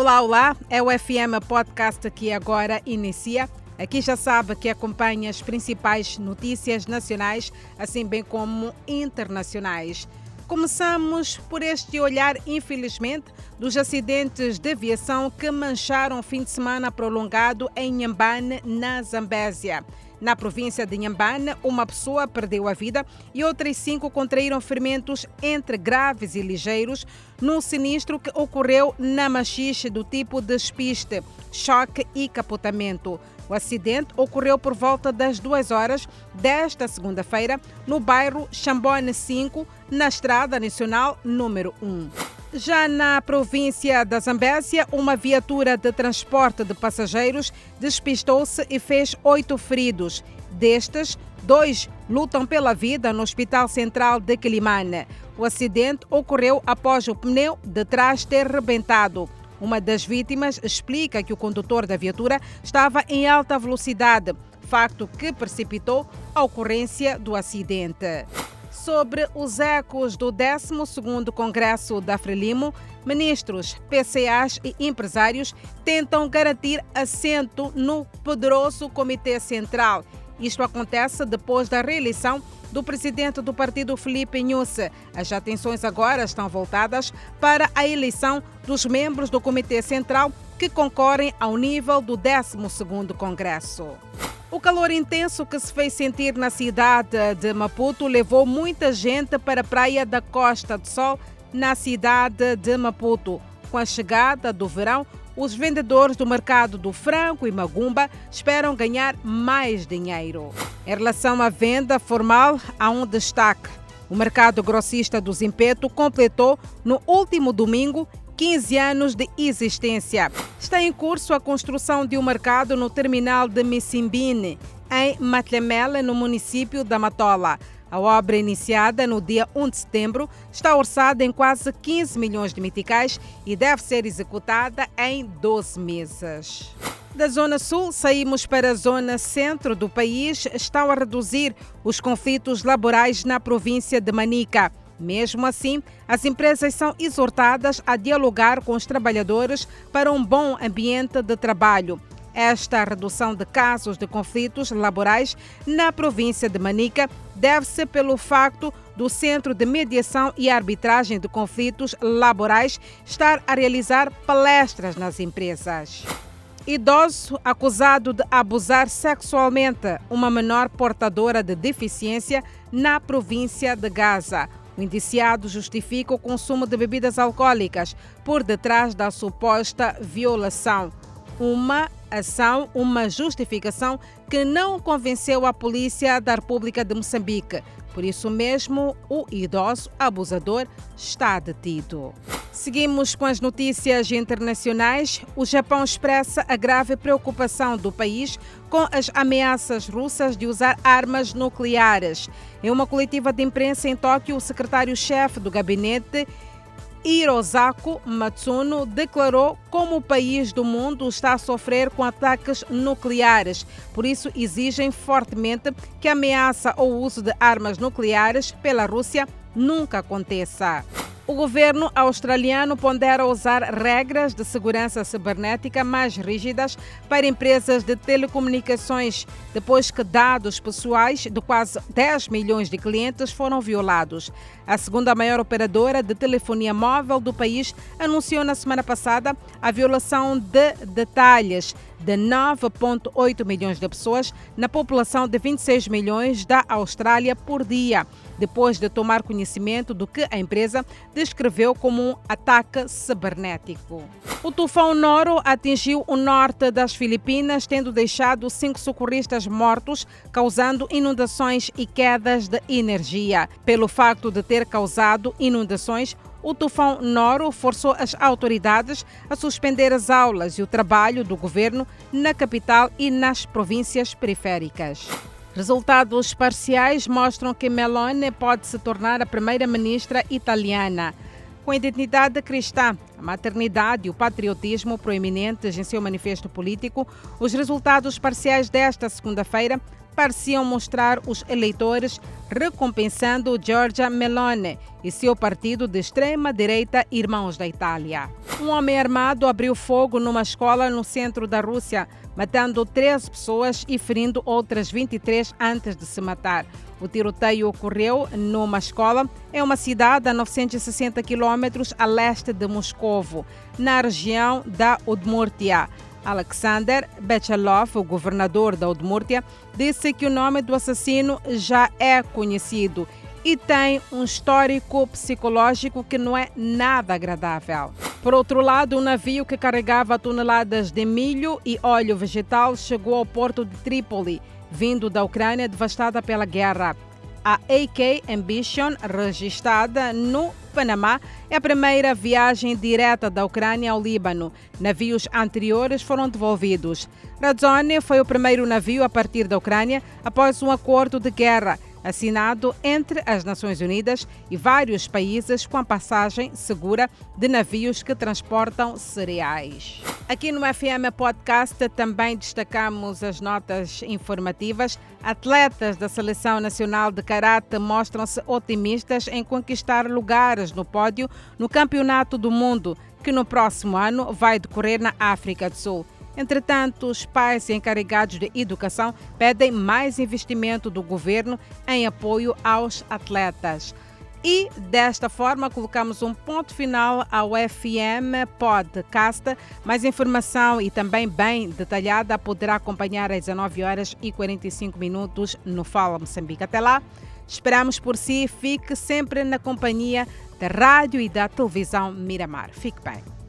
Olá, olá, é o FM Podcast que agora inicia. Aqui já sabe que acompanha as principais notícias nacionais, assim bem como internacionais. Começamos por este olhar, infelizmente, dos acidentes de aviação que mancharam o fim de semana prolongado em Nhambane, na Zambésia. Na província de Nhambane, uma pessoa perdeu a vida e outras cinco contraíram ferimentos entre graves e ligeiros num sinistro que ocorreu na machixe do tipo de despiste, choque e capotamento. O acidente ocorreu por volta das duas horas desta segunda-feira no bairro Chambone 5, na Estrada Nacional número 1. Já na província da Zambésia, uma viatura de transporte de passageiros despistou-se e fez oito feridos. Destes, dois lutam pela vida no Hospital Central de Quilimane. O acidente ocorreu após o pneu de trás ter rebentado. Uma das vítimas explica que o condutor da viatura estava em alta velocidade, facto que precipitou a ocorrência do acidente sobre os ecos do 12º Congresso da Frelimo, ministros, PCAs e empresários tentam garantir assento no poderoso Comitê Central. Isto acontece depois da reeleição do presidente do partido Felipe Nhusse. As atenções agora estão voltadas para a eleição dos membros do Comitê Central que concorrem ao nível do 12º Congresso. O calor intenso que se fez sentir na cidade de Maputo levou muita gente para a praia da Costa do Sol, na cidade de Maputo. Com a chegada do verão, os vendedores do mercado do Franco e Magumba esperam ganhar mais dinheiro. Em relação à venda formal, há um destaque. O mercado grossista do Zimpeto completou no último domingo 15 anos de existência. Está em curso a construção de um mercado no terminal de Missimbine, em Matlemela, no município da Matola. A obra, iniciada no dia 1 de setembro, está orçada em quase 15 milhões de meticais e deve ser executada em 12 meses. Da Zona Sul, saímos para a Zona Centro do país. Estão a reduzir os conflitos laborais na província de Manica. Mesmo assim, as empresas são exortadas a dialogar com os trabalhadores para um bom ambiente de trabalho. Esta redução de casos de conflitos laborais na província de Manica deve-se pelo facto do Centro de Mediação e Arbitragem de Conflitos Laborais estar a realizar palestras nas empresas. Idoso acusado de abusar sexualmente uma menor portadora de deficiência na província de Gaza. O indiciado justifica o consumo de bebidas alcoólicas por detrás da suposta violação. Uma ação, uma justificação que não convenceu a polícia da República de Moçambique. Por isso mesmo, o idoso abusador está detido. Seguimos com as notícias internacionais. O Japão expressa a grave preocupação do país com as ameaças russas de usar armas nucleares. Em uma coletiva de imprensa em Tóquio, o secretário-chefe do gabinete Hirosako Matsuno declarou como o país do mundo está a sofrer com ataques nucleares. Por isso, exigem fortemente que a ameaça ou uso de armas nucleares pela Rússia nunca aconteça. O governo australiano pondera usar regras de segurança cibernética mais rígidas para empresas de telecomunicações, depois que dados pessoais de quase 10 milhões de clientes foram violados. A segunda maior operadora de telefonia móvel do país anunciou na semana passada a violação de detalhes de 9,8 milhões de pessoas na população de 26 milhões da Austrália por dia, depois de tomar conhecimento do que a empresa descreveu como um ataque cibernético. O tufão Noro atingiu o norte das Filipinas, tendo deixado cinco socorristas mortos, causando inundações e quedas de energia. Pelo facto de ter causado inundações, o tufão Noro forçou as autoridades a suspender as aulas e o trabalho do governo na capital e nas províncias periféricas. Resultados parciais mostram que Meloni pode se tornar a primeira-ministra italiana. Com a identidade cristã, a maternidade e o patriotismo proeminentes em seu manifesto político, os resultados parciais desta segunda-feira pareciam mostrar os eleitores recompensando Giorgia Meloni e seu partido de extrema-direita Irmãos da Itália. Um homem armado abriu fogo numa escola no centro da Rússia, matando 13 pessoas e ferindo outras 23 antes de se matar. O tiroteio ocorreu numa escola em uma cidade a 960 quilômetros a leste de Moscovo, na região da Udmurtia. Alexander Bechalov, o governador da Udmurtia, disse que o nome do assassino já é conhecido e tem um histórico psicológico que não é nada agradável. Por outro lado, um navio que carregava toneladas de milho e óleo vegetal chegou ao porto de Trípoli, vindo da Ucrânia devastada pela guerra. A AK Ambition, registrada no Panamá, é a primeira viagem direta da Ucrânia ao Líbano. Navios anteriores foram devolvidos. Radzone foi o primeiro navio a partir da Ucrânia após um acordo de guerra assinado entre as Nações Unidas e vários países com a passagem segura de navios que transportam cereais. Aqui no FM Podcast também destacamos as notas informativas. Atletas da Seleção Nacional de Karate mostram-se otimistas em conquistar lugares no pódio no Campeonato do Mundo, que no próximo ano vai decorrer na África do Sul. Entretanto, os pais encarregados de educação pedem mais investimento do governo em apoio aos atletas. E desta forma colocamos um ponto final ao FM Podcast. Mais informação e também bem detalhada poderá acompanhar às 19 horas e 45 minutos no Fala Moçambique. Até lá, esperamos por si. Fique sempre na companhia da rádio e da televisão Miramar. Fique bem.